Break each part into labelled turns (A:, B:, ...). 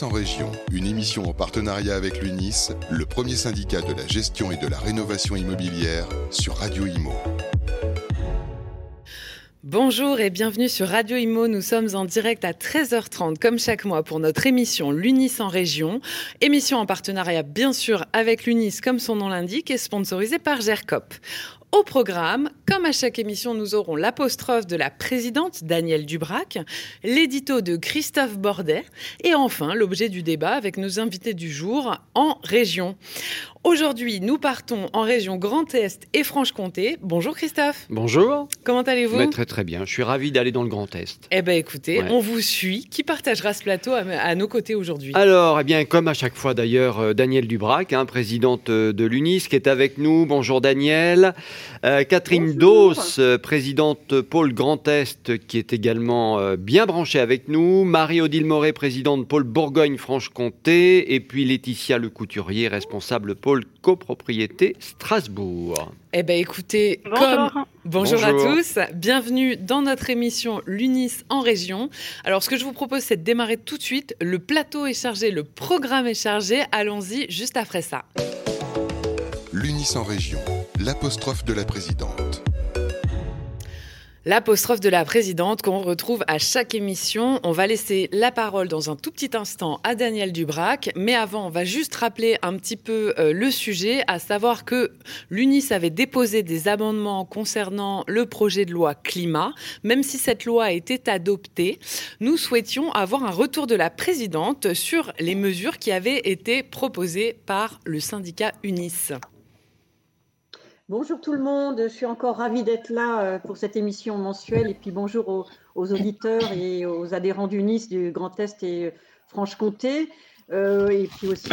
A: En région, une émission en partenariat avec l'UNIS, le premier syndicat de la gestion et de la rénovation immobilière sur Radio Imo.
B: Bonjour et bienvenue sur Radio Imo. Nous sommes en direct à 13h30 comme chaque mois pour notre émission L'UNIS en région. Émission en partenariat bien sûr avec l'UNIS comme son nom l'indique et sponsorisée par GERCOP. Au programme, comme à chaque émission, nous aurons l'apostrophe de la présidente Danielle Dubrac, l'édito de Christophe Bordet et enfin l'objet du débat avec nos invités du jour en région. Aujourd'hui, nous partons en région Grand Est et Franche-Comté. Bonjour Christophe.
C: Bonjour.
B: Comment allez-vous
C: Très très bien. Je suis ravi d'aller dans le Grand Est.
B: Eh bien écoutez, on vous suit. Qui partagera ce plateau à, nos côtés aujourd'hui?
C: Alors, eh bien, comme à chaque fois d'ailleurs, euh, Danielle Dubrac, hein, présidente euh, de l'UNIS, qui est avec nous. Bonjour Danielle. Euh, Catherine Dos, présidente Pôle Grand Est, qui est également bien branchée avec nous. Marie-Odile Moret, présidente Pôle Bourgogne-Franche-Comté. Et puis Laetitia Le Couturier, responsable Pôle copropriété Strasbourg.
B: Eh bien écoutez, bonjour. Comme... bonjour. à tous, bienvenue dans notre émission L'UNIS en région. Alors ce que je vous propose c'est de démarrer tout de suite, le plateau est chargé, le programme est chargé, allons-y juste après ça.
A: L'UNIS en région, l'apostrophe de la présidente.
B: L'apostrophe de la présidente qu'on retrouve à chaque émission. On va laisser la parole dans un tout petit instant à Daniel Dubrac. Mais avant, on va juste rappeler un petit peu euh, le sujet, à savoir que l'UNIS avait déposé des amendements concernant le projet de loi climat. Même si cette loi été adoptée, nous souhaitions avoir un retour de la présidente sur les mesures qui avaient été proposées par le syndicat UNIS.
D: Bonjour tout le monde, je suis encore ravie d'être là euh, pour cette émission mensuelle et puis bonjour aux, auditeurs et aux adhérents du Nice, du Grand Est et euh, Franche-Comté. Euh, et puis aussi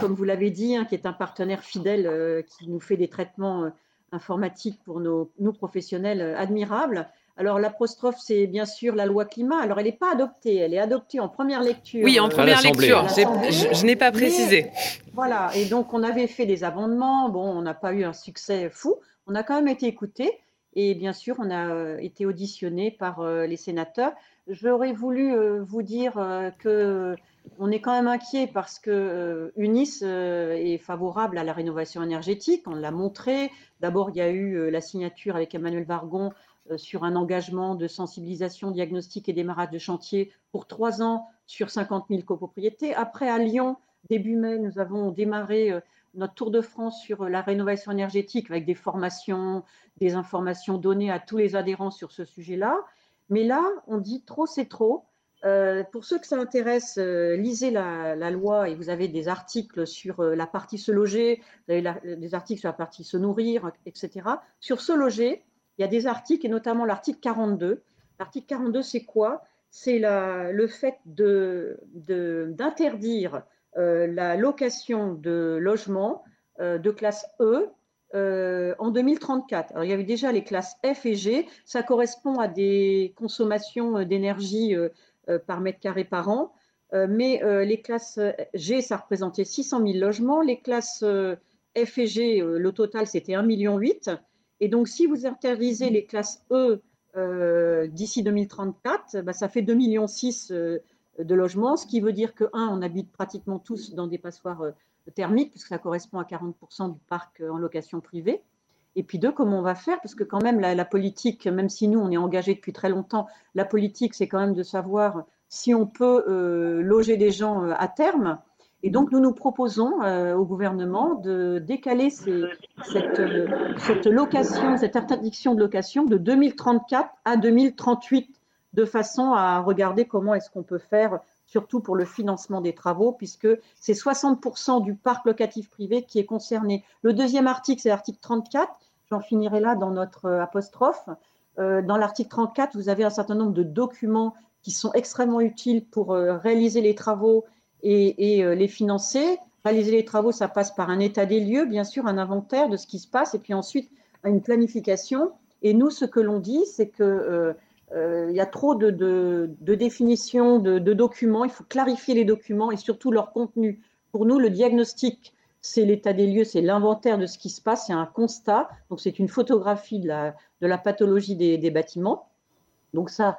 D: comme vous l'avez dit, hein, qui est un partenaire fidèle qui nous fait des traitements informatiques pour nos professionnels admirables. Alors l'apostrophe, c'est bien sûr la loi climat. Alors elle n'est pas adoptée, elle est adoptée en première lecture.
B: Oui, en première lecture. Je, n'ai pas précisé.
D: voilà, et donc on avait fait des amendements. Bon, on n'a pas eu un succès fou. On a quand même été écoutés. Et bien sûr, on a euh, été auditionné par euh, les sénateurs. J'aurais voulu euh, vous dire que on est quand même inquiet parce que UNIS est favorable à la rénovation énergétique. On l'a montré. D'abord, il y a eu la signature avec Emmanuel Vargon euh, sur un engagement de sensibilisation, diagnostic et démarrage de chantier pour trois ans sur 50 000 copropriétés. Après, à Lyon, début mai, nous avons démarré euh, notre tour de France sur euh, la rénovation énergétique avec des formations, des informations données à tous les adhérents sur ce sujet-là. Mais là, on dit trop, c'est trop. pour ceux que ça intéresse, lisez la, loi et vous avez des articles sur la partie se loger, vous avez des articles sur la partie se nourrir, etc. Sur se loger, il y a des articles, et notamment l'article 42. L'article 42, c'est quoi? C'est le fait d'interdire euh, la location de logements euh, de classe E euh, en 2034. Alors, il y avait déjà les classes F et G. Ça correspond à des consommations d'énergie par mètre carré par an. mais les classes G, ça représentait 600 000 logements. Les classes F et G, le total, c'était 1,8 million. Et donc, si vous interdisez les classes E euh, d'ici 2034, bah, ça fait 2,6 millions euh, de logements, ce qui veut dire que, un, on habite pratiquement tous dans des passoires euh, thermiques, puisque ça correspond à 40% du parc en location privée. Et puis deux, comment on va faire? Parce que quand même, la, politique, même si nous, on est engagé depuis très longtemps, la politique, c'est quand même de savoir si on peut loger des gens à terme. Et donc, nous nous proposons euh, au gouvernement de décaler cette, location, cette interdiction de location de 2034 à 2038, de façon à regarder comment est-ce qu'on peut faire, surtout pour le financement des travaux, puisque c'est 60% du parc locatif privé qui est concerné. Le deuxième article, c'est l'article 34. J'en finirai là dans notre euh, apostrophe. Euh, dans l'article 34, vous avez un certain nombre de documents qui sont extrêmement utiles pour réaliser les travaux et, euh, les financer. Réaliser les travaux, ça passe par un état des lieux, bien sûr, un inventaire de ce qui se passe, et puis ensuite une planification. Et nous, ce que l'on dit, c'est qu'il euh, euh, y a trop de, définitions, de, documents. Il faut clarifier les documents et surtout leur contenu. Pour nous, le diagnostic, c'est l'état des lieux, c'est l'inventaire de ce qui se passe, c'est un constat. Donc, c'est une photographie de la, de la pathologie des, des, bâtiments. Donc, ça,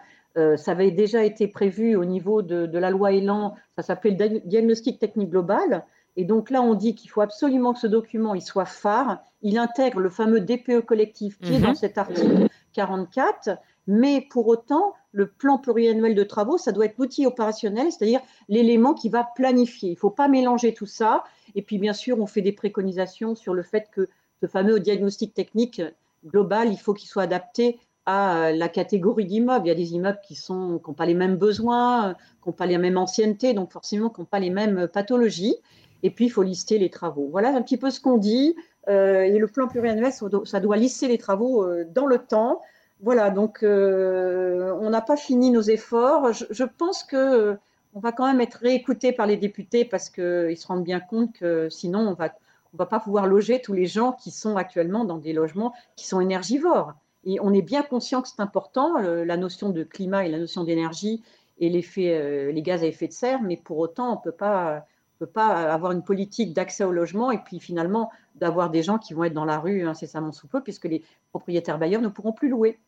D: ça avait déjà été prévu au niveau de, de la loi Elan, ça s'appelait le diagnostic technique global. Et donc là, on dit qu'il faut absolument que ce document il soit phare. Il intègre le fameux DPE collectif qui est dans mhm. cet article 44. Mais pour autant, le plan pluriannuel de travaux, ça doit être l'outil opérationnel, c'est-à-dire l'élément qui va planifier. Il ne faut pas mélanger tout ça. Et puis, bien sûr, on fait des préconisations sur le fait que ce fameux diagnostic technique global, il faut qu'il soit adapté à la catégorie d'immeubles. Il y a des immeubles qui n'ont pas les mêmes besoins, qui n'ont pas les mêmes anciennetés, donc forcément qui n'ont pas les mêmes pathologies. Et puis, il faut lister les travaux. Voilà un petit peu ce qu'on dit. Euh, et le plan pluriannuel, ça doit lister les travaux euh, dans le temps. Voilà, donc euh, on n'a pas fini nos efforts. Je, pense que on va quand même être réécouté par les députés parce qu'ils se rendent bien compte que sinon on va on va pas pouvoir loger tous les gens qui sont actuellement dans des logements qui sont énergivores. On est bien conscient que c'est important, la notion de climat et la notion d'énergie et l'effet, les gaz à effet de serre, mais pour autant, on peut pas ne peut pas avoir une politique d'accès au logement et puis finalement d'avoir des gens qui vont être dans la rue incessamment sous peu puisque les propriétaires bailleurs ne pourront plus louer.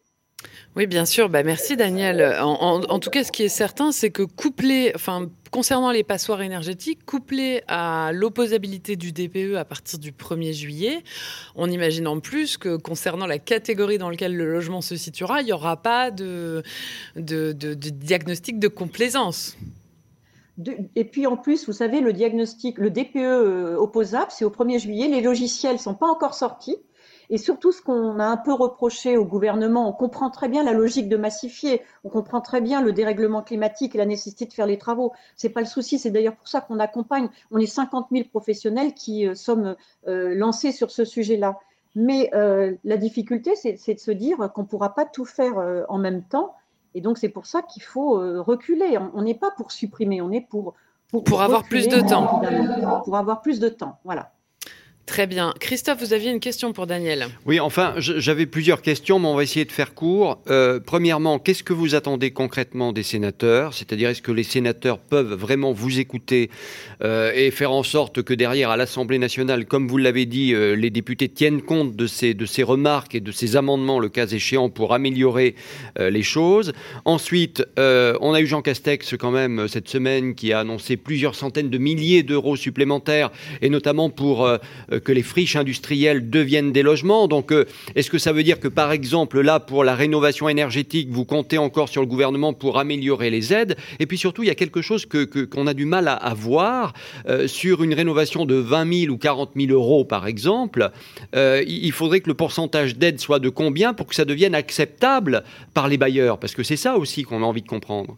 B: Oui, bien sûr. Bah, merci, Daniel. En, tout cas, ce qui est certain, c'est que couplé, enfin, concernant les passoires énergétiques, couplé à l'opposabilité du DPE à partir du 1er juillet, on imagine en plus que concernant la catégorie dans laquelle le logement se situera, il n'y aura pas de, de diagnostic de complaisance
D: et puis en plus, vous savez, le diagnostic, le DPE euh, opposable, c'est au 1er juillet. Les logiciels ne sont pas encore sortis. Et surtout, ce qu'on a un peu reproché au gouvernement, on comprend très bien la logique de massifier, on comprend très bien le dérèglement climatique et la nécessité de faire les travaux. C'est pas le souci, c'est d'ailleurs pour ça qu'on accompagne. On est 50 000 professionnels qui euh, sommes euh, lancés sur ce sujet-là. Mais la difficulté, c'est de se dire qu'on ne pourra pas tout faire en même temps et donc, c'est pour ça qu'il faut euh, reculer. On n'est pas pour supprimer, on est pour...
B: Pour, pour avoir plus de temps.
D: Pour avoir plus de temps, voilà.
B: Très bien. Christophe, vous aviez une question pour Daniel.
C: Oui, enfin, j'avais plusieurs questions, mais on va essayer de faire court. Euh, premièrement, qu'est-ce que vous attendez concrètement des sénateurs? C'est-à-dire, est-ce que les sénateurs peuvent vraiment vous écouter euh, et faire en sorte que derrière, à l'Assemblée nationale, comme vous l'avez dit, euh, les députés tiennent compte de ces, de ces remarques et de ces amendements, le cas échéant, pour améliorer les choses? Ensuite, on a eu Jean Castex quand même cette semaine qui a annoncé plusieurs centaines de milliers d'euros supplémentaires, et notamment pour que les friches industrielles deviennent des logements. Donc, euh, est-ce que ça veut dire que, par exemple, là, pour la rénovation énergétique, vous comptez encore sur le gouvernement pour améliorer les aides? Et puis surtout, il y a quelque chose qu'on que, a du mal à, voir euh, sur une rénovation de 20 000 ou 40 000 euros, par exemple. Euh, il faudrait que le pourcentage d'aide soit de combien pour que ça devienne acceptable par les bailleurs? Parce que c'est ça aussi qu'on a envie de comprendre.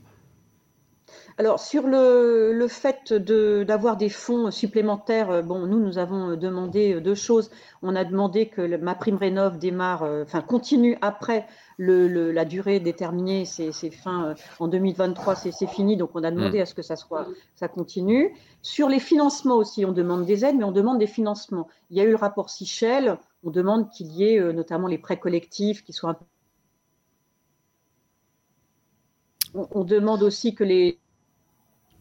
D: Alors, sur le, fait d'avoir des fonds supplémentaires, euh, bon, nous, nous avons demandé euh, deux choses. On a demandé que ma prime rénov démarre, euh, enfin, continue après la durée déterminée, c'est fin en 2023, c'est fini, donc on a demandé mm. à ce que ça soit, ça continue. Sur les financements aussi, on demande des aides, mais on demande des financements. Il y a eu le rapport Sichel, on demande qu'il y ait notamment les prêts collectifs qui soient un on demande aussi que les,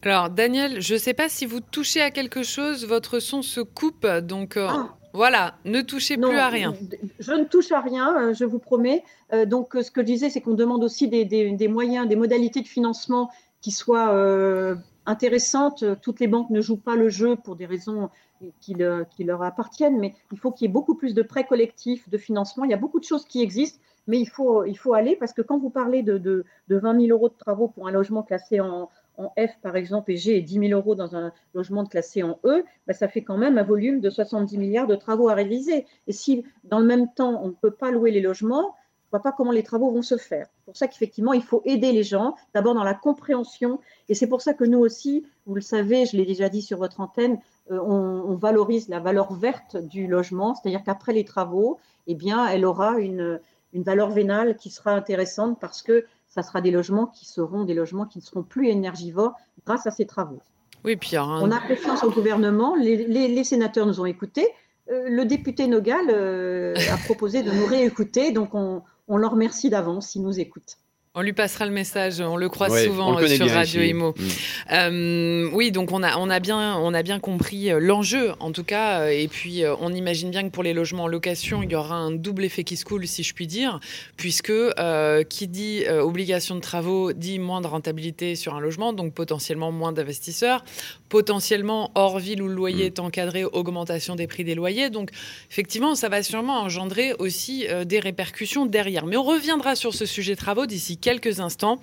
B: alors, Daniel, je ne sais pas si vous touchez à quelque chose, votre son se coupe, donc euh, ah. voilà, ne touchez plus à rien.
D: Je ne touche à rien, euh, je vous promets. Euh, donc, ce que je disais, c'est qu'on demande aussi des, moyens, des modalités de financement qui soient intéressantes. Toutes les banques ne jouent pas le jeu pour des raisons qui, leur appartiennent, mais il faut qu'il y ait beaucoup plus de prêts collectifs, de financement. Il y a beaucoup de choses qui existent, mais il faut, il faut aller parce que quand vous parlez de, de, de 20 000 euros de travaux pour un logement classé en, en F, par exemple, et G et 10 000 euros dans un logement classé en E, bah, ça fait quand même un volume de 70 milliards de travaux à réaliser. Et si, dans le même temps, on ne peut pas louer les logements, je ne vois pas comment les travaux vont se faire. C'est pour ça qu'effectivement, il faut aider les gens, d'abord dans la compréhension. Et c'est pour ça que nous aussi, vous le savez, je l'ai déjà dit sur votre antenne, euh, on, valorise la valeur verte du logement, c'est-à-dire qu'après les travaux, eh bien, elle aura une, une valeur vénale qui sera intéressante parce que ça sera des logements qui seront des logements qui ne seront plus énergivores grâce à ces travaux.
B: Oui, Pierre.
D: On a confiance au gouvernement. Les, sénateurs nous ont écoutés. Euh, le député Nogal euh, a proposé de nous réécouter, donc on, on leur remercie d'avance s'ils nous écoutent.
B: On lui passera le message, on le croit souvent euh, sur Radio Imo. Mm. Euh, oui, donc on a, on, a bien, on a bien compris euh, l'enjeu, en tout cas, et puis on imagine bien que pour les logements en location, il y aura un double effet qui se coule, si je puis dire, puisque qui dit obligation de travaux dit moins de rentabilité sur un logement, donc potentiellement moins d'investisseurs, potentiellement hors ville où le loyer mm. est encadré, augmentation des prix des loyers. Donc effectivement, ça va sûrement engendrer aussi des répercussions derrière. Mais on reviendra sur ce sujet travaux d'ici quelques instants.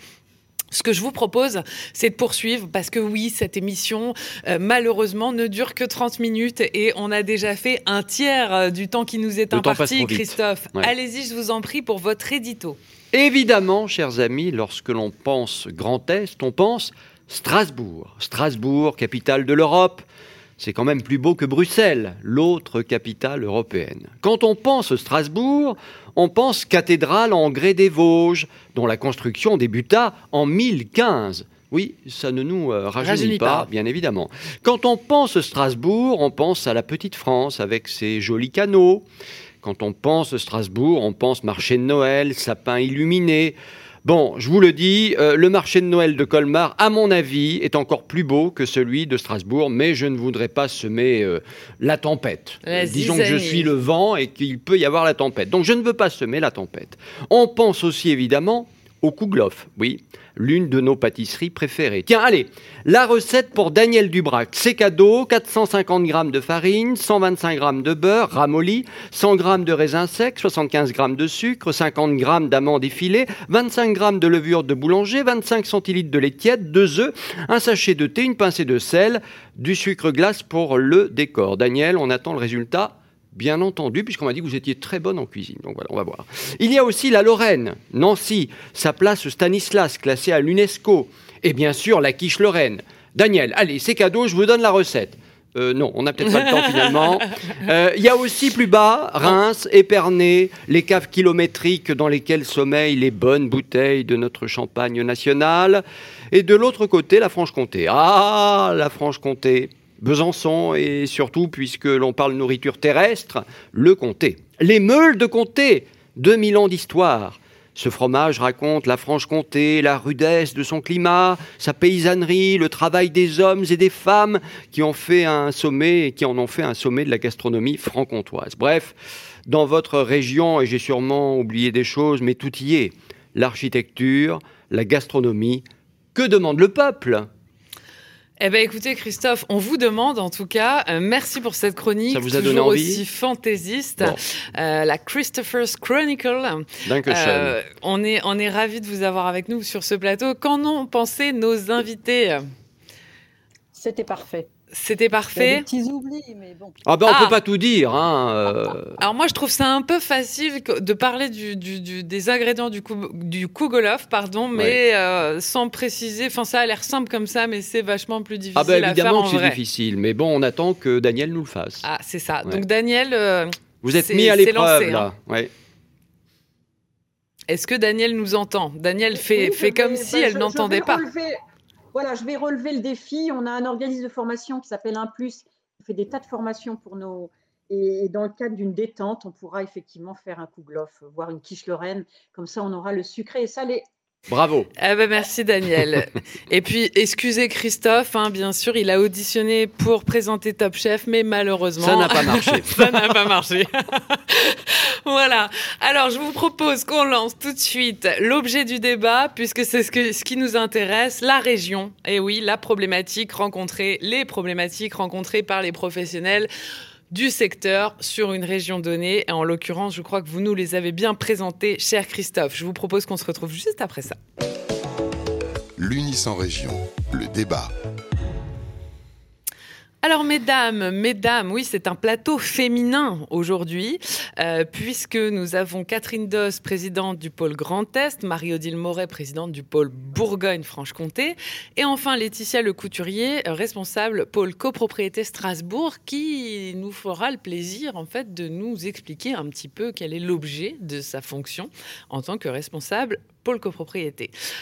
B: Ce que je vous propose, c'est de poursuivre parce que oui, cette émission, euh, malheureusement, ne dure que 30 minutes et on a déjà fait un tiers euh, du temps qui nous est imparti. Christophe, allez-y, je vous en prie, pour votre édito.
C: Évidemment, chers amis, lorsque l'on pense Grand Est, on pense Strasbourg. Strasbourg, capitale de l'Europe, c'est quand même plus beau que Bruxelles, l'autre capitale européenne. Quand on pense Strasbourg, on pense cathédrale en grès des Vosges, dont la construction débuta en 1015. Oui, ça ne nous euh, rajeunit, pas, bien évidemment. Quand on pense Strasbourg, on pense à la petite France avec ses jolis canaux. Quand on pense Strasbourg, on pense marché de Noël, sapin illuminé. Bon, je vous le dis, euh, le marché de Noël de Colmar, à mon avis, est encore plus beau que celui de Strasbourg, mais je ne voudrais pas semer euh, la tempête. Disons que je suis le vent et qu'il peut y avoir la tempête. Donc je ne veux pas semer la tempête. On pense aussi évidemment au Kouglof, oui l'une de nos pâtisseries préférées. Tiens, allez, la recette pour Daniel Dubrac. C'est cadeau, 450 g de farine, 125 g de beurre ramolli, 100 g de raisin sec, 75 g de sucre, 50 g d'amandes effilées, 25 g de levure de boulanger, 25 centilitres de lait tiède, 2 œufs, un sachet de thé, une pincée de sel, du sucre glace pour le décor. Daniel, on attend le résultat bien entendu, puisqu'on m'a dit que vous étiez très bonne en cuisine. Donc voilà, on va voir. Il y a aussi la Lorraine, Nancy, sa place Stanislas, classée à l'UNESCO. Et bien sûr, la quiche Lorraine. Daniel, allez, c'est cadeau, je vous donne la recette. Euh, non, on n'a peut-être pas le temps finalement. Euh, il y a aussi plus bas, Reims, Épernay, les caves kilométriques dans lesquelles sommeillent les bonnes bouteilles de notre champagne national. Et de l'autre côté, la Franche-Comté. Ah, la Franche-Comté. Besançon et surtout, puisque l'on parle nourriture terrestre, le comté. Les meules de comté, 2000 ans d'histoire. Ce fromage raconte la Franche-Comté, la rudesse de son climat, sa paysannerie, le travail des hommes et des femmes qui ont fait un sommet et qui en ont fait un sommet de la gastronomie franc-comtoise. Bref, dans votre région, et j'ai sûrement oublié des choses, mais tout y est. L'architecture, la gastronomie. Que demande le peuple?
B: Eh bien, écoutez, Christophe, on vous demande en tout cas, euh, merci pour cette chronique.
C: Ça vous a donné envie
B: aussi fantaisiste. Euh, la Christopher's Chronicle.
C: Euh,
B: on est, on est ravis de vous avoir avec nous sur ce plateau. Qu'en ont pensé nos invités?
D: C'était parfait.
B: C'était parfait.
D: des petits oublis, mais bon.
C: Ah ben, on ah. peut pas tout dire. Hein, euh.
B: Alors moi, je trouve ça un peu facile de parler du, des ingrédients du, du Kugolov, pardon, mais euh, sans préciser. Enfin, ça a l'air simple comme ça, mais c'est vachement plus difficile
C: ah ben, évidemment
B: que
C: c'est difficile, mais bon, on attend que Daniel nous le fasse.
B: Ah, c'est ça. Donc Daniel, euh,
C: vous êtes mis à l'épreuve là. Hein. Ouais.
B: Est-ce que Daniel nous entend? Daniel fait, fait comme si elle n'entendait pas.
D: Voilà, je vais relever le défi. On a un organisme de formation qui s'appelle Un Plus, qui fait des tas de formations pour nos. Et dans le cadre d'une détente, on pourra effectivement faire un coup glof, voir une quiche lorraine. Comme ça, on aura le sucré et salé.
C: Bravo.
B: Ah ben merci Daniel. et puis excusez Christophe, hein, bien sûr, il a auditionné pour présenter Top Chef, mais malheureusement
C: ça n'a pas marché.
B: ça n'a pas marché. voilà. Alors je vous propose qu'on lance tout de suite l'objet du débat, puisque c'est ce, ce qui nous intéresse, la région. Et oui, la problématique rencontrée, les problématiques rencontrées par les professionnels du secteur sur une région donnée. Et en l'occurrence, je crois que vous nous les avez bien présentés, cher Christophe. Je vous propose qu'on se retrouve juste après ça.
A: L'Unis en région, le débat.
B: Alors mesdames, mesdames, oui, c'est un plateau féminin aujourd'hui, euh, puisque nous avons Catherine Doss, présidente du pôle Grand Est, Marie-Odile Moret, présidente du pôle Bourgogne-Franche-Comté, et enfin Laetitia Le Couturier, responsable pôle copropriété Strasbourg, qui nous fera le plaisir en fait de nous expliquer un petit peu quel est l'objet de sa fonction en tant que responsable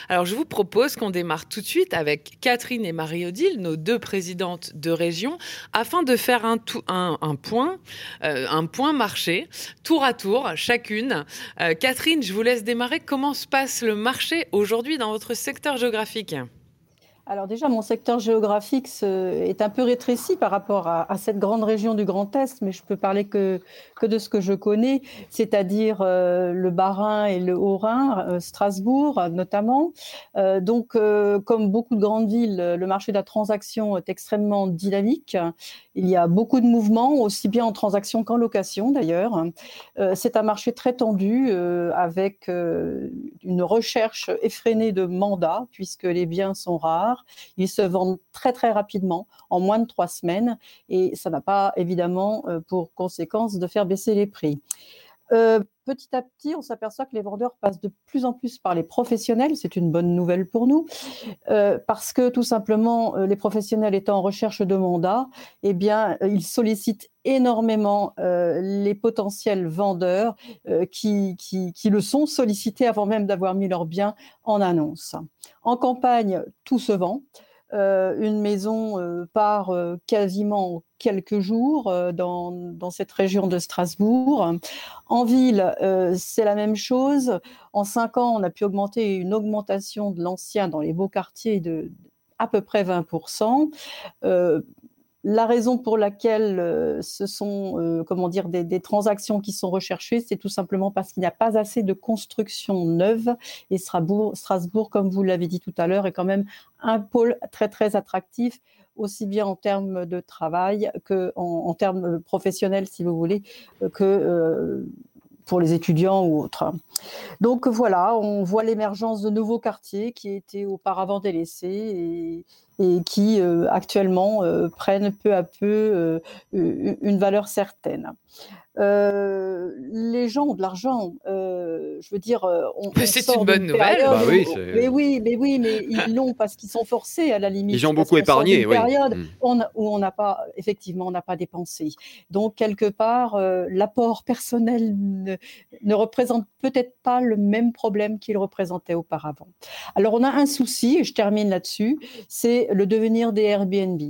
B: Alors je vous propose qu'on démarre tout de suite avec Catherine et Marie-Odile, nos deux présidentes de région, afin de faire un, un, point, euh, un point marché, tour à tour, chacune. Euh, Catherine, je vous laisse démarrer. Comment se passe le marché aujourd'hui dans votre secteur géographique?
E: Alors déjà, mon secteur géographique est un peu rétréci par rapport à, cette grande région du Grand Est, mais je peux parler que, de ce que je connais, c'est-à-dire euh, le Bas-Rhin et le Haut-Rhin, euh, Strasbourg notamment. Euh, donc, comme beaucoup de grandes villes, le marché de la transaction est extrêmement dynamique. Il y a beaucoup de mouvements, aussi bien en transaction qu'en location d'ailleurs. c'est un marché très tendu avec une recherche effrénée de mandats, puisque les biens sont rares ils se vendent très très rapidement, en moins de trois semaines, et ça n'a pas évidemment euh, pour conséquence de faire baisser les prix. Euh, petit à petit, on s'aperçoit que les vendeurs passent de plus en plus par les professionnels. C'est une bonne nouvelle pour nous, euh, parce que tout simplement, les professionnels étant en recherche de mandat, eh bien, ils sollicitent énormément les potentiels vendeurs qui, qui, qui, le sont sollicités avant même d'avoir mis leurs biens en annonce. En campagne, tout se vend. Euh, une maison euh, part euh, quasiment quelques jours dans, cette région de Strasbourg. En ville, c'est la même chose. En cinq ans, on a pu augmenter une augmentation de l'ancien dans les beaux quartiers de à peu près 20%. La raison pour laquelle euh, ce sont euh, comment dire, des, transactions qui sont recherchées, c'est tout simplement parce qu'il n'y a pas assez de construction neuve. Et Strasbourg, Strasbourg comme vous l'avez dit tout à l'heure, est quand même un pôle très très attractif aussi bien en termes de travail que en, termes professionnels, si vous voulez, que euh, pour les étudiants ou autres. Donc voilà, on voit l'émergence de nouveaux quartiers qui étaient auparavant délaissés et qui euh, actuellement euh, prennent peu à peu euh, une valeur certaine. Euh, les gens ont de l'argent. Euh, je veux dire, euh,
B: on, c'est une bonne nouvelle. Bah
E: oui, mais oui, mais oui, mais ils l'ont parce qu'ils sont forcés à la limite.
C: Ils ont beaucoup épargné.
E: Oui. Période mm. on, où on n'a pas, effectivement, on n'a pas dépensé. Donc quelque part, l'apport personnel ne, ne représente peut-être pas le même problème qu'il représentait auparavant. Alors on a un souci, et je termine là-dessus, c'est le devenir des Airbnb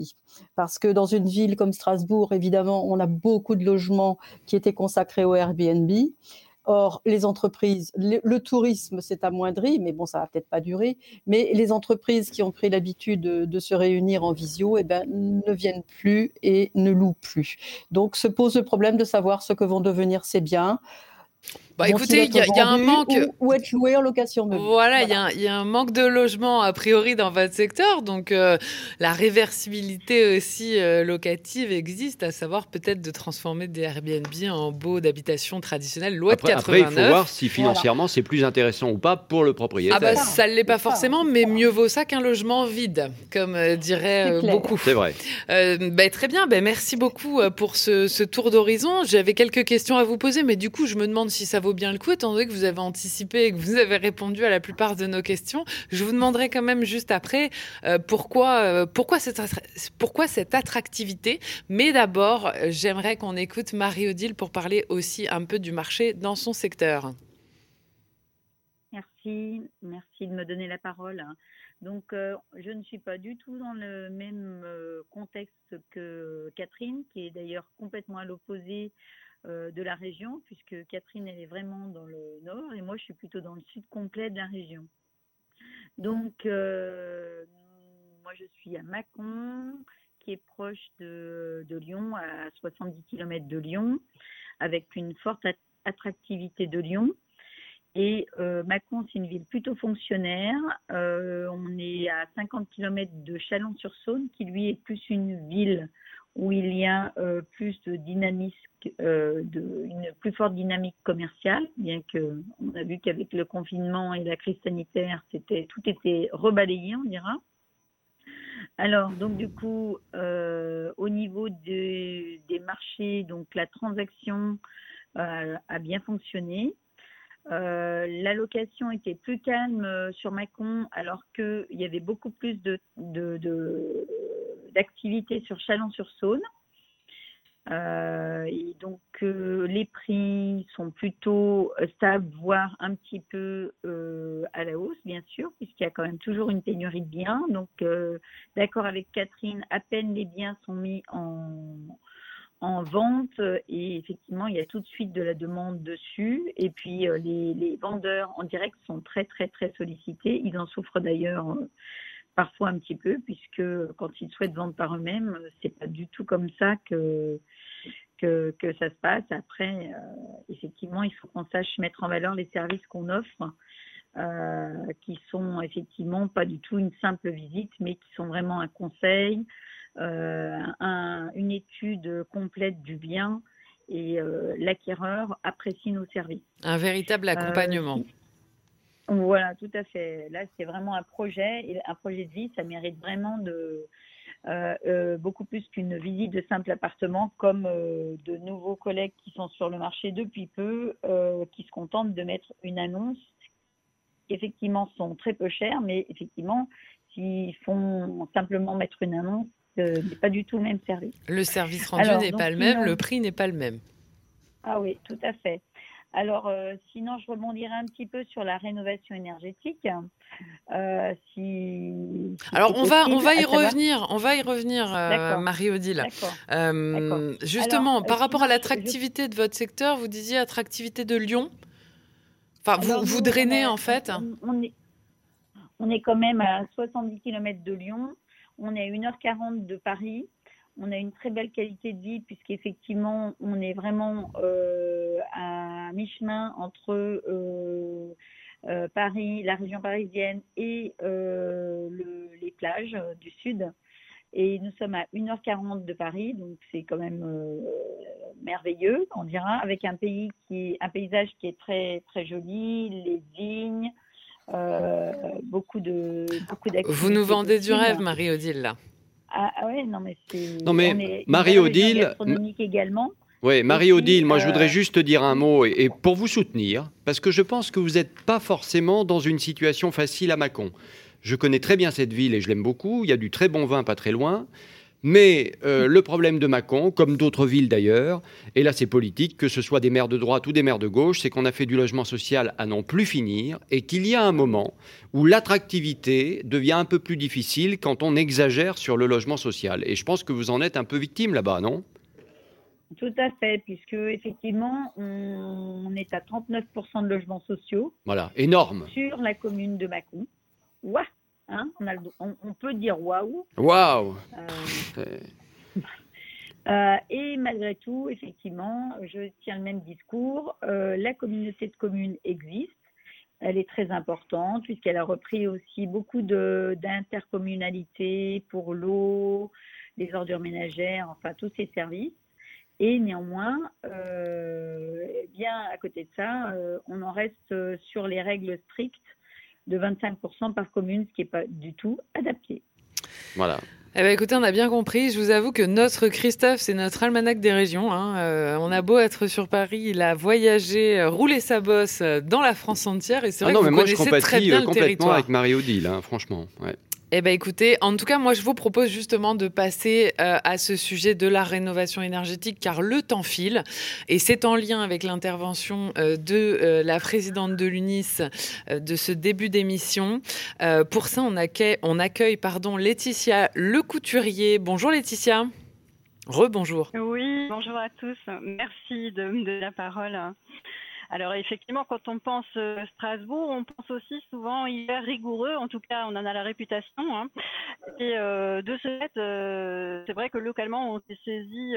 E: parce que dans une ville comme Strasbourg, évidemment, on a beaucoup de logements qui étaient consacrés au Airbnb. Or, les entreprises, le, tourisme s'est amoindri, mais bon, ça va peut-être pas durer. Mais les entreprises qui ont pris l'habitude de, se réunir en visio, eh ben, ne viennent plus et ne louent plus. Donc, se pose le problème de savoir ce que vont devenir ces biens.
B: Bah, écoutez, il y, a un manque.
E: Ou, être loué en location
B: Voilà, il y, a un manque de logement a priori dans votre secteur, donc euh, la réversibilité aussi euh, locative existe, à savoir peut-être de transformer des Airbnb en beaux d'habitation traditionnelle, loi
C: après,
B: de 89.
C: Après, il faut voir si financièrement c'est plus intéressant ou pas pour le propriétaire.
B: Ah bah ça ne l'est pas forcément, mais mieux vaut ça qu'un logement vide, comme euh, diraient beaucoup.
C: C'est vrai.
B: Bah, très bien, bah, merci beaucoup pour ce, ce tour d'horizon. J'avais quelques questions à vous poser, mais du coup, je me demande si ça vaut bien le coup, étant donné que vous avez anticipé et que vous avez répondu à la plupart de nos questions. Je vous demanderai quand même juste après euh, pourquoi, euh, pourquoi, cette, pourquoi cette attractivité. Mais d'abord, euh, j'aimerais qu'on écoute Marie-Odile pour parler aussi un peu du marché dans son secteur.
F: Merci, merci de me donner la parole. Donc, je ne suis pas du tout dans le même contexte que Catherine, qui est d'ailleurs complètement à l'opposé de la région, puisque Catherine, elle est vraiment dans le nord et moi, je suis plutôt dans le sud complet de la région. Donc, euh, moi, je suis à Mâcon, qui est proche de, Lyon, à 70 km de Lyon, avec une forte attractivité de Lyon. Et euh, Mâcon, c'est une ville plutôt fonctionnaire. on est à 50 km de Chalon-sur-Saône, qui lui est plus une ville où il y a euh, plus de dynamisme, euh, de, une plus forte dynamique commerciale, bien que on a vu qu'avec le confinement et la crise sanitaire, tout était rebalayé, on dira. Alors, donc du coup, euh, au niveau des marchés, donc la transaction a bien fonctionné. la location était plus calme sur Macon, alors qu'il y avait beaucoup plus de d'activité sur Chalon-sur-Saône. et donc les prix sont plutôt stables, voire un petit peu à la hausse, bien sûr, puisqu'il y a quand même toujours une pénurie de biens. Donc, d'accord avec Catherine, à peine les biens sont mis en, en vente et effectivement, il y a tout de suite de la demande dessus. Et puis, euh, les, vendeurs en direct sont très, très, très sollicités. Ils en souffrent d'ailleurs euh, parfois un petit peu, puisque quand ils souhaitent vendre par eux-mêmes, c'est pas du tout comme ça que, que, que ça se passe. Après, euh, effectivement, il faut qu'on sache mettre en valeur les services qu'on offre. qui sont effectivement pas du tout une simple visite, mais qui sont vraiment un conseil, euh, une étude complète du bien et euh, l'acquéreur apprécie nos services.
B: Un véritable accompagnement.
F: Euh, voilà, tout à fait. Là, c'est vraiment un projet, un projet de vie. Ça mérite vraiment de beaucoup plus qu'une visite de simple appartement, comme de nouveaux collègues qui sont sur le marché depuis peu, qui se contentent de mettre une annonce. Qui, effectivement, sont très peu chers, mais effectivement, s'ils font simplement mettre une annonce, n'est pas du tout le même service.
B: Le service rendu n'est pas le même, le prix n'est pas le même.
F: Ah oui, tout à fait. Alors, euh, sinon, je rebondirai un petit peu sur la rénovation énergétique. Euh, si,
B: Alors, on va, on va y revenir, on va y revenir, euh, Marie-Odile. justement, par rapport à l'attractivité de votre secteur, vous disiez attractivité de Lyon. Enfin, vous, vous drainez en fait.
F: On, est, on est quand même à 70 km de Lyon. On est à 1h40 de Paris. On a une très belle qualité de vie puisqu'effectivement, on est vraiment euh, à mi-chemin entre euh, euh, Paris, la région parisienne et les plages du sud. Et nous sommes à 1h40 de Paris, donc c'est quand même merveilleux, on dira, avec un pays qui, un paysage qui est très très joli, les vignes, beaucoup de beaucoup
B: Vous nous vendez du rêve, Marie-Odile, là.
F: Ah, ah ouais, non mais c'est.
C: Non mais Marie-Odile.
F: également.
C: Oui, Marie-Odile, moi je voudrais euh, juste dire un mot et, pour vous soutenir, parce que je pense que vous n'êtes pas forcément dans une situation facile à Mâcon. Je connais très bien cette ville et je l'aime beaucoup. Il y a du très bon vin pas très loin. Mais euh, le problème de Mâcon, comme d'autres villes d'ailleurs, et là c'est politique, que ce soit des maires de droite ou des maires de gauche, c'est qu'on a fait du logement social à n'en plus finir et qu'il y a un moment où l'attractivité devient un peu plus difficile quand on exagère sur le logement social. Et je pense que vous en êtes un peu victime là-bas, non?
F: Tout à fait, puisque effectivement, on est à 39% de logements sociaux.
C: Voilà, énorme.
F: Sur la commune de Mâcon. Ouah Hein, on, peut dire waouh.
C: Waouh.
F: Euh, euh, et malgré tout, effectivement, je tiens le même discours. Euh, la communauté de communes existe. Elle est très importante puisqu'elle a repris aussi beaucoup d'intercommunalités pour l'eau, les ordures ménagères, enfin tous ces services. Et néanmoins, bien à côté de ça, on en reste sur les règles strictes de 25% par commune, ce qui n'est pas du tout adapté.
C: Voilà.
B: Eh ben, écoutez, on a bien compris. Je vous avoue que notre Christophe, c'est notre almanach des régions. Hein. Euh, on a beau être sur Paris, il a voyagé, euh, roulé sa bosse euh, dans la France entière. Et c'est ah vrai que vous moi, je très bien
C: complètement avec Marie-Odile, hein, franchement. Ouais.
B: Eh bien, écoutez, en tout cas, moi, je vous propose justement de passer euh, à ce sujet de la rénovation énergétique, car le temps file, et c'est en lien avec l'intervention euh, de euh, la présidente de l'UNIS de ce début d'émission. pour ça, on accueille, on accueille pardon, Laetitia Le Couturier. Bonjour Laetitia. Rebonjour.
G: Oui, bonjour à tous. Merci de me donner la parole. Alors effectivement, quand on pense euh, Strasbourg, on pense aussi souvent hiver rigoureux. En tout cas, on en a la réputation. Hein. Et euh, de ce fait, euh, c'est vrai que localement, on s'est saisi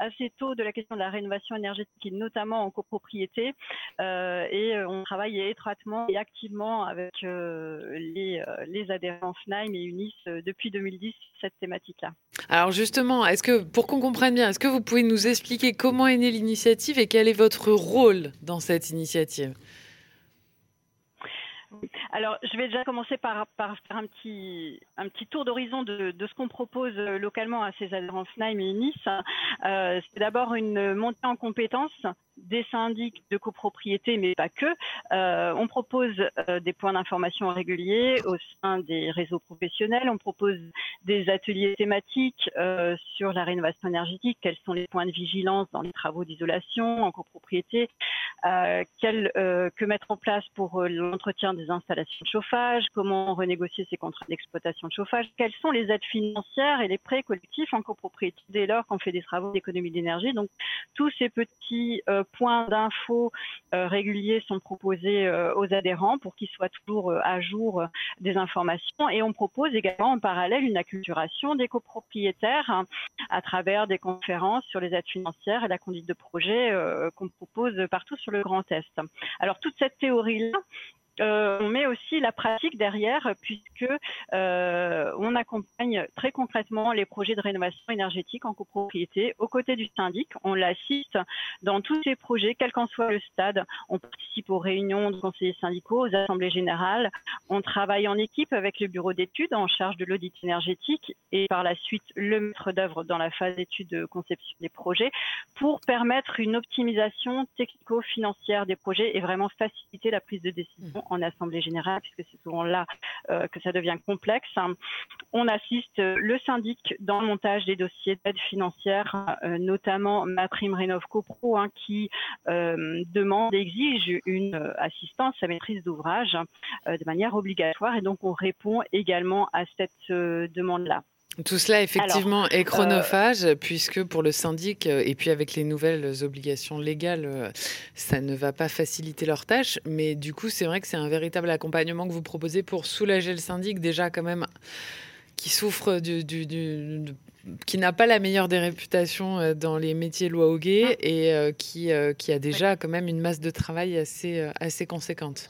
G: assez tôt de la question de la rénovation énergétique, notamment en copropriété. et on travaille étroitement et activement avec les, adhérents FNAIM et UNIS depuis 2010 cette thématique-là.
B: Alors justement, est-ce que pour qu'on comprenne bien, est-ce que vous pouvez nous expliquer comment est née l'initiative et quel est votre rôle dans cette initiative
G: Alors, je vais déjà commencer par, faire un petit, un petit tour d'horizon de, ce qu'on propose localement à ces adhérents FNAIM et Nice. Euh, c'est d'abord une montée en compétences des syndics de copropriété, mais pas que. Euh, on propose euh, des points d'information réguliers au sein des réseaux professionnels. On propose des ateliers thématiques euh, sur la rénovation énergétique. Quels sont les points de vigilance dans les travaux d'isolation en copropriété? Quel, Que mettre en place pour l'entretien des installations de chauffage Comment renégocier ces contrats d'exploitation de chauffage Quelles sont les aides financières et les prêts collectifs en copropriété dès lors qu'on fait des travaux d'économie d'énergie Donc tous ces petits points d'infos euh, réguliers sont proposés euh, aux adhérents pour qu'ils soient toujours euh, à jour des informations. Et on propose également en parallèle une acculturation des copropriétaires hein, à travers des conférences sur les aides financières et la conduite de projet qu'on propose partout sur le Grand Est. Alors toute cette théorie-là, euh, on met aussi la pratique derrière, puisque euh, on accompagne très concrètement les projets de rénovation énergétique en copropriété aux côtés du syndic. On l'assiste dans tous ces projets, quel qu'en soit le stade. On participe aux réunions de conseillers syndicaux, aux assemblées générales. On travaille en équipe avec le bureau d'études en charge de l'audit énergétique et par la suite le maître d'œuvre dans la phase d'étude de conception des projets pour permettre une optimisation technico-financière des projets et vraiment faciliter la prise de décision en assemblée générale, puisque c'est souvent là euh, que ça devient complexe. On assiste euh, le syndic dans le montage des dossiers d'aide financière, euh, notamment ma prime Rénov CoPro, hein, qui demande exige une assistance à maîtrise d'ouvrage de manière obligatoire, et donc on répond également à cette demande-là.
B: Tout cela, effectivement, est euh, chronophage, puisque pour le syndic, euh, et puis avec les nouvelles obligations légales, euh, ça ne va pas faciliter leur tâche. Mais du coup, c'est vrai que c'est un véritable accompagnement que vous proposez pour soulager le syndic, déjà quand même, qui souffre du, qui n'a pas la meilleure des réputations dans les métiers loi au guet et qui, qui a déjà quand même une masse de travail assez, assez conséquente.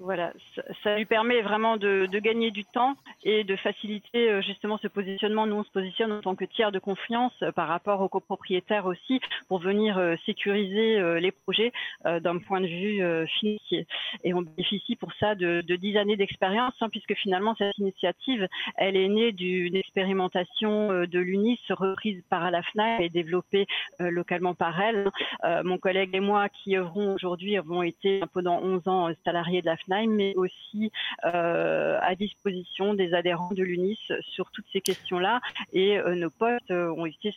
G: Voilà, ça, lui permet vraiment de, gagner du temps et de faciliter euh, justement ce positionnement. Nous, on se positionne en tant que tiers de confiance euh, par rapport aux copropriétaires aussi pour venir euh, sécuriser les projets d'un point de vue financier. Et on bénéficie pour ça de, dix années d'expérience, hein, puisque finalement cette initiative, elle est née d'une expérimentation de l'UNIS reprise par la FNAC et développée localement par elle. mon collègue et moi qui œuvrons aujourd'hui avons été pendant 11 ans salariés de la Mais aussi euh, à disposition des adhérents de l'UNIS sur toutes ces questions-là. Et euh, nos postes euh, ont été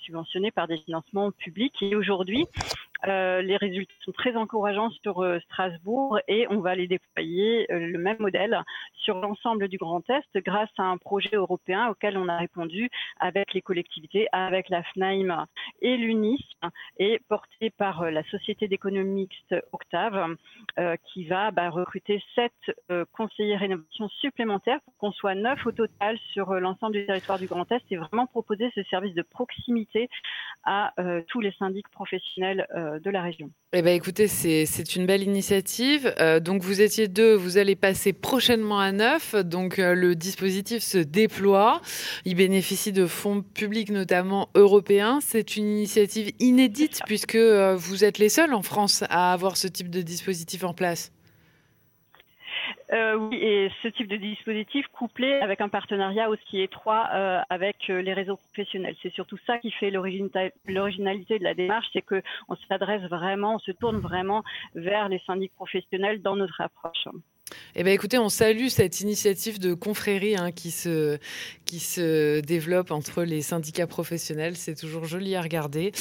G: subventionnés par des financements publics. Et aujourd'hui, les résultats sont très encourageants sur Strasbourg et on va les déployer le même modèle sur l'ensemble du Grand Est grâce à un projet européen auquel on a répondu avec les collectivités, avec la FNAIM et l'UNIS et porté par la Société d'économie mixte Octave qui va bah, recruter recruter sept euh, conseillers rénovation supplémentaires pour qu'on soit neuf au total sur euh, l'ensemble du territoire du Grand Est et vraiment proposer ce service de proximité à euh, tous les syndics professionnels de la région.
B: Eh ben, écoutez, c'est une belle initiative. donc, vous étiez deux, vous allez passer prochainement à neuf. Donc, le dispositif se déploie. Il bénéficie de fonds publics, notamment européens. C'est une initiative inédite puisque vous êtes les seuls en France à avoir ce type de dispositif en place.
G: Euh, oui, et ce type de dispositif couplé avec un partenariat aussi étroit euh, avec euh, les réseaux professionnels. C'est surtout ça qui fait l'originalité de la démarche, c'est qu'on s'adresse vraiment, on se tourne vraiment vers les syndics professionnels dans notre approche.
B: Eh bien, écoutez, on salue cette initiative de confrérie hein, qui, se, qui se développe entre les syndicats professionnels. C'est toujours joli à regarder.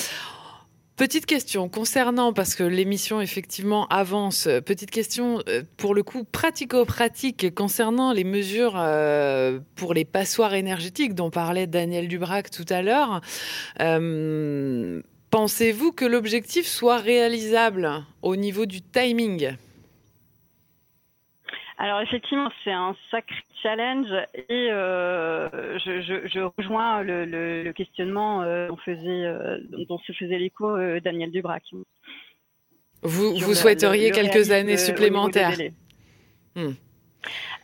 B: Petite question concernant, parce que l'émission effectivement avance, petite question euh, pour le coup pratico-pratique concernant les mesures euh, pour les passoires énergétiques dont parlait Daniel Dubrac tout à l'heure. Euh, pensez-vous que l'objectif soit réalisable au niveau du timing?
G: Alors effectivement, c'est un sacré challenge et euh, je, rejoins le, questionnement euh, dont, faisait, euh, dont se faisait l'écho Daniel Dubrac.
B: Vous, vous souhaiteriez quelques années supplémentaires hmm.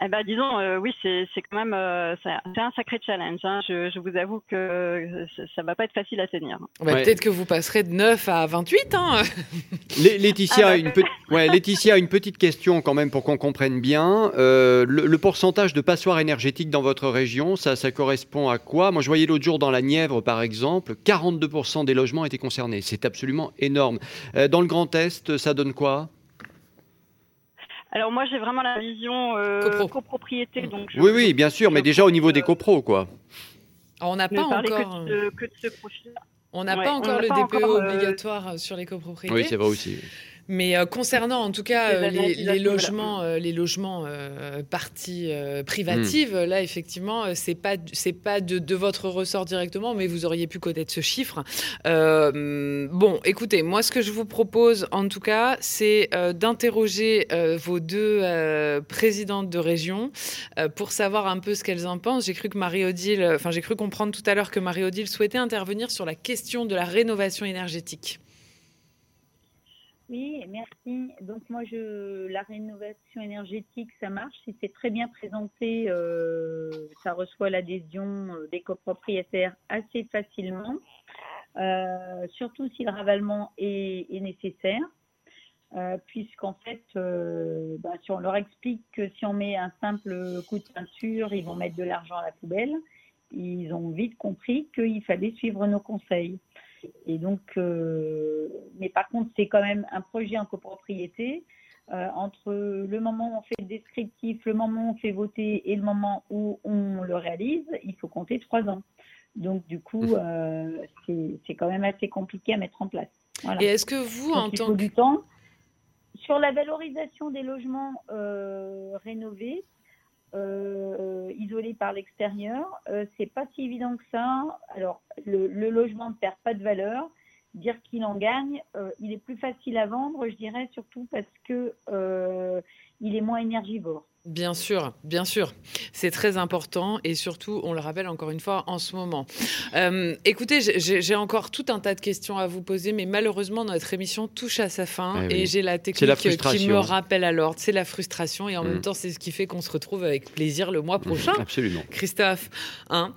G: Eh ben, disons, euh, oui, c'est quand même euh, c'est un sacré challenge. Hein. Je, je, vous avoue que ça va pas être facile à tenir.
B: Bah, peut-être que vous passerez de 9 à 28. Hein
C: Laetitia, ah, bah, une ouais, Laetitia, une petite question quand même pour qu'on comprenne bien. Euh, le, pourcentage de passoires énergétiques dans votre région, ça, ça correspond à quoi? Moi, je voyais l'autre jour dans la Nièvre, par exemple, 42% des logements étaient concernés. C'est absolument énorme. dans le Grand Est, ça donne quoi?
G: Alors moi j'ai vraiment la vision euh, copropriété. Donc
C: oui, oui, bien sûr, mais déjà au niveau des copros, quoi.
B: on n'a pas encore. on n'a pas encore le DPO euh, obligatoire sur les copropriétés.
C: Oui, c'est vrai aussi.
B: Mais euh, concernant en tout cas euh, les, logements, euh, les logements parties privatives, hmm. là effectivement, c'est pas c'est pas de, votre ressort directement, mais vous auriez pu connaître ce chiffre. bon, écoutez, moi ce que je vous propose en tout cas, c'est d'interroger vos deux présidentes de région pour savoir un peu ce qu'elles en pensent. J'ai cru que Marie-Odile, enfin j'ai cru comprendre tout à l'heure que Marie-Odile souhaitait intervenir sur la question de la rénovation énergétique.
F: Oui, merci. Donc moi, je, la rénovation énergétique, ça marche. Si c'est très bien présenté, euh, ça reçoit l'adhésion euh, des copropriétaires assez facilement, euh, surtout si le ravalement est, nécessaire. puisqu'en fait, bah, si on leur explique que si on met un simple coup de peinture, ils vont mettre de l'argent à la poubelle, ils ont vite compris qu'il fallait suivre nos conseils. Et donc, euh, mais par contre, c'est quand même un projet en copropriété. Euh, entre le moment où on fait le descriptif, le moment où on fait voter et le moment où on le réalise, il faut compter trois ans. Donc, du coup, mmh. euh, c'est quand même assez compliqué à mettre en place.
B: Et est-ce que vous, en tant que...
F: du temps. Sur la valorisation des logements rénovés, euh, isolé par l'extérieur, euh, c'est pas si évident que ça. Alors, le, logement ne perd pas de valeur. Dire qu'il en gagne, euh, il est plus facile à vendre, je dirais, surtout parce que il est moins énergivore.
B: Bien sûr, bien sûr. C'est très important et surtout, on le rappelle encore une fois, en ce moment. Euh, écoutez, j'ai encore tout un tas de questions à vous poser, mais malheureusement, notre émission touche à sa fin eh et j'ai la technique qui me rappelle à l'ordre. C'est la frustration et en même mm. temps, c'est ce qui fait qu'on se retrouve avec plaisir le mois prochain.
C: absolument.
B: Christophe, hein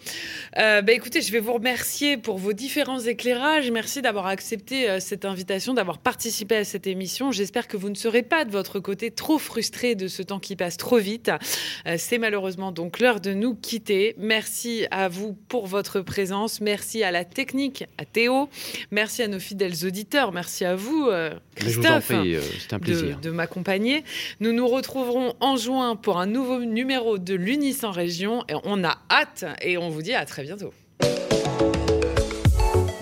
B: euh, bah, écoutez, je vais vous remercier pour vos différents éclairages. Merci d'avoir accepté euh, cette invitation, d'avoir participé à cette émission. J'espère que vous ne serez pas de votre côté trop frustré de ce temps qui passe trop vite. Euh, c'est malheureusement donc l'heure de nous quitter. Merci à vous pour votre présence. Merci à la technique, à Théo. Merci à nos fidèles auditeurs. Merci à vous, euh, Christophe,
C: euh, un plaisir.
B: de, m'accompagner. Nous nous retrouverons en juin pour un nouveau numéro de l'Unis en région. Et on a hâte et on vous dit à très bientôt.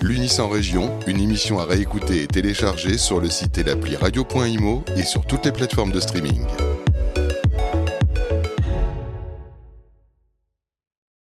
A: L'Unis en région, une émission à réécouter et télécharger sur le site et l'appli radio.imo et sur toutes les plateformes de streaming.